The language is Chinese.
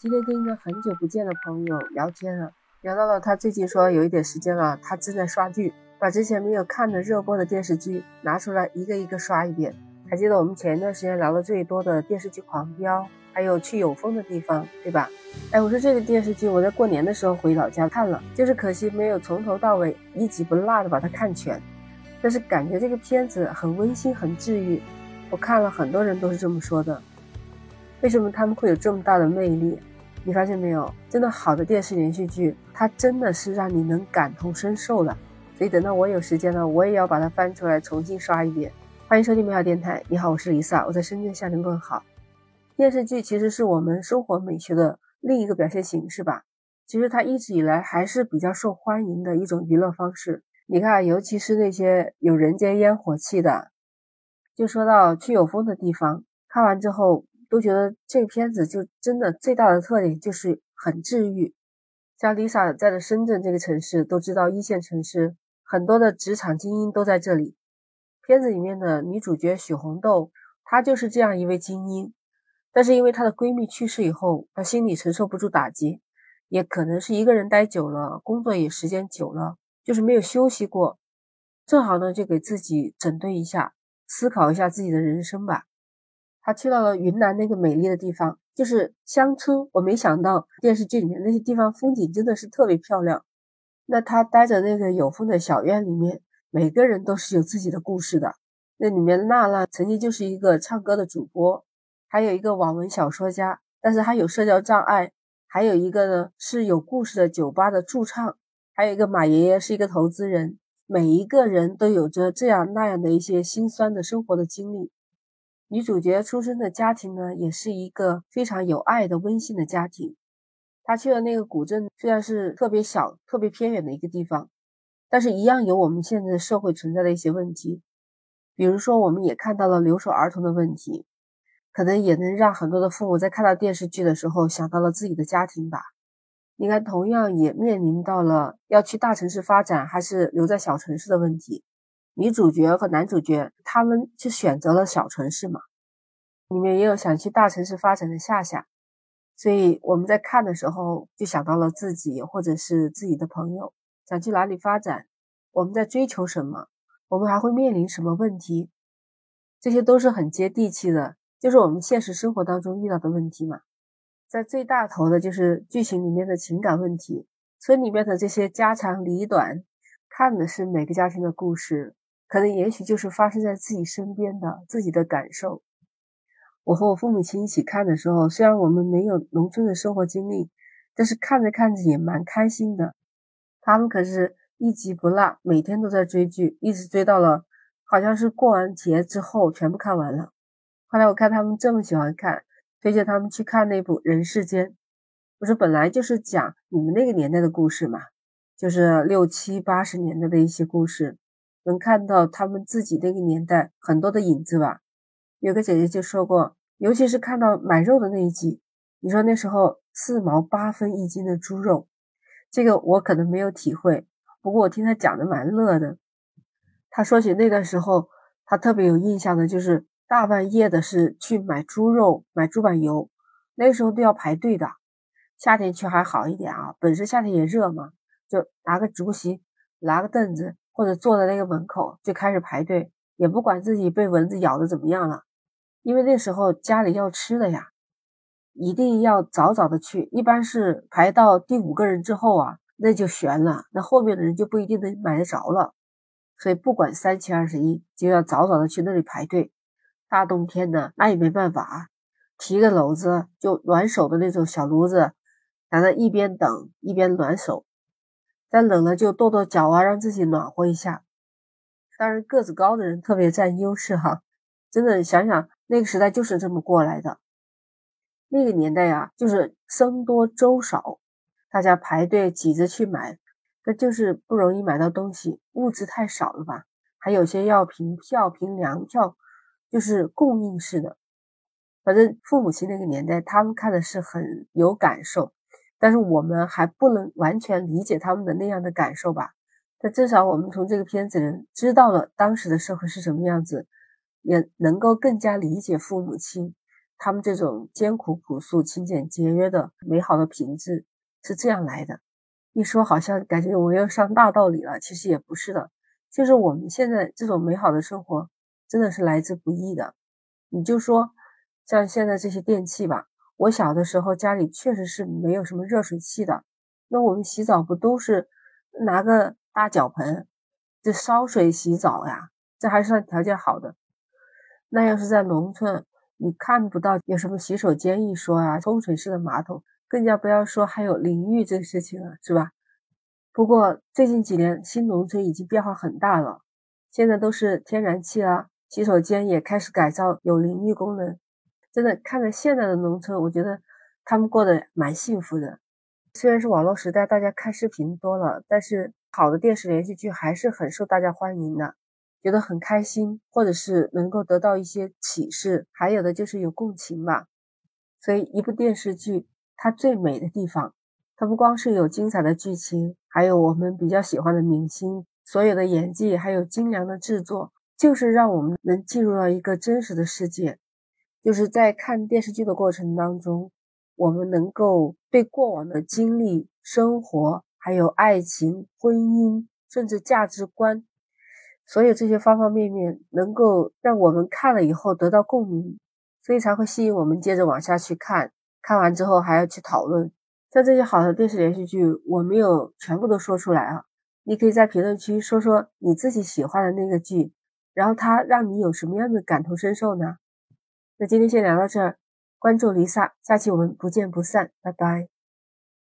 今天跟一个很久不见的朋友聊天了，聊到了他最近说有一点时间了，他正在刷剧，把之前没有看的热播的电视剧拿出来一个一个刷一遍。还记得我们前一段时间聊的最多的电视剧《狂飙》，还有去有风的地方，对吧？哎，我说这个电视剧我在过年的时候回老家看了，就是可惜没有从头到尾一集不落的把它看全。但是感觉这个片子很温馨，很治愈。我看了很多人都是这么说的。为什么他们会有这么大的魅力？你发现没有？真的好的电视连续剧，它真的是让你能感同身受的。所以等到我有时间了，我也要把它翻出来重新刷一遍。欢迎收听美好电台，你好，我是 Lisa，我在深圳向您问好。电视剧其实是我们生活美学的另一个表现形式吧。其实它一直以来还是比较受欢迎的一种娱乐方式。你看，尤其是那些有人间烟火气的，就说到去有风的地方，看完之后。都觉得这个片子就真的最大的特点就是很治愈。像 Lisa 在的深圳这个城市，都知道一线城市很多的职场精英都在这里。片子里面的女主角许红豆，她就是这样一位精英。但是因为她的闺蜜去世以后，她心里承受不住打击，也可能是一个人待久了，工作也时间久了，就是没有休息过。正好呢，就给自己整顿一下，思考一下自己的人生吧。他去到了云南那个美丽的地方，就是乡村。我没想到电视剧里面那些地方风景真的是特别漂亮。那他待在那个有风的小院里面，每个人都是有自己的故事的。那里面娜娜曾经就是一个唱歌的主播，还有一个网文小说家，但是他有社交障碍。还有一个呢是有故事的酒吧的驻唱，还有一个马爷爷是一个投资人。每一个人都有着这样那样的一些心酸的生活的经历。女主角出生的家庭呢，也是一个非常有爱的温馨的家庭。她去的那个古镇虽然是特别小、特别偏远的一个地方，但是一样有我们现在社会存在的一些问题。比如说，我们也看到了留守儿童的问题，可能也能让很多的父母在看到电视剧的时候想到了自己的家庭吧。你看，同样也面临到了要去大城市发展还是留在小城市的问题。女主角和男主角，他们就选择了小城市嘛。里面也有想去大城市发展的夏夏，所以我们在看的时候就想到了自己或者是自己的朋友想去哪里发展，我们在追求什么，我们还会面临什么问题，这些都是很接地气的，就是我们现实生活当中遇到的问题嘛。在最大头的就是剧情里面的情感问题，村里面的这些家长里短，看的是每个家庭的故事。可能也许就是发生在自己身边的自己的感受。我和我父母亲一起看的时候，虽然我们没有农村的生活经历，但是看着看着也蛮开心的。他们可是一集不落，每天都在追剧，一直追到了好像是过完节之后全部看完了。后来我看他们这么喜欢看，推荐他们去看那部《人世间》。我说本来就是讲你们那个年代的故事嘛，就是六七八十年代的一些故事。能看到他们自己那个年代很多的影子吧。有个姐姐就说过，尤其是看到买肉的那一集，你说那时候四毛八分一斤的猪肉，这个我可能没有体会。不过我听他讲的蛮乐的。他说起那段时候，他特别有印象的就是大半夜的是去买猪肉、买猪板油，那时候都要排队的。夏天去还好一点啊，本身夏天也热嘛，就拿个竹席，拿个凳子。或者坐在那个门口就开始排队，也不管自己被蚊子咬的怎么样了，因为那时候家里要吃的呀，一定要早早的去。一般是排到第五个人之后啊，那就悬了，那后面的人就不一定能买得着了。所以不管三七二十一，就要早早的去那里排队。大冬天的，那也没办法，提个篓子就暖手的那种小炉子，在那一边等一边暖手。再冷了就跺跺脚啊，让自己暖和一下。当然，个子高的人特别占优势哈。真的想想那个时代就是这么过来的。那个年代呀，就是僧多粥少，大家排队挤着去买，那就是不容易买到东西，物资太少了吧？还有些要凭票、凭粮票，就是供应式的。反正父母亲那个年代，他们看的是很有感受。但是我们还不能完全理解他们的那样的感受吧？但至少我们从这个片子里知道了当时的社会是什么样子，也能够更加理解父母亲他们这种艰苦朴素、勤俭节约的美好的品质是这样来的。一说好像感觉我又上大道理了，其实也不是的，就是我们现在这种美好的生活真的是来之不易的。你就说像现在这些电器吧，我小的时候家里确实是没有什么热水器的，那我们洗澡不都是拿个大脚盆就烧水洗澡呀？这还算条件好的。那要是在农村，你看不到有什么洗手间一说啊，冲水式的马桶。更加不要说还有淋浴这个事情了，是吧？不过最近几年新农村已经变化很大了，现在都是天然气啊，洗手间也开始改造有淋浴功能。真的看着现在的农村，我觉得他们过得蛮幸福的。虽然是网络时代，大家看视频多了，但是好的电视连续剧还是很受大家欢迎的，觉得很开心，或者是能够得到一些启示，还有的就是有共情吧。所以一部电视剧。它最美的地方，它不光是有精彩的剧情，还有我们比较喜欢的明星，所有的演技，还有精良的制作，就是让我们能进入到一个真实的世界。就是在看电视剧的过程当中，我们能够对过往的经历、生活，还有爱情、婚姻，甚至价值观，所有这些方方面面，能够让我们看了以后得到共鸣，所以才会吸引我们接着往下去看。看完之后还要去讨论，像这些好的电视连续剧，我没有全部都说出来啊。你可以在评论区说说你自己喜欢的那个剧，然后它让你有什么样的感同身受呢？那今天先聊到这儿，关注 Lisa，下期我们不见不散，拜拜。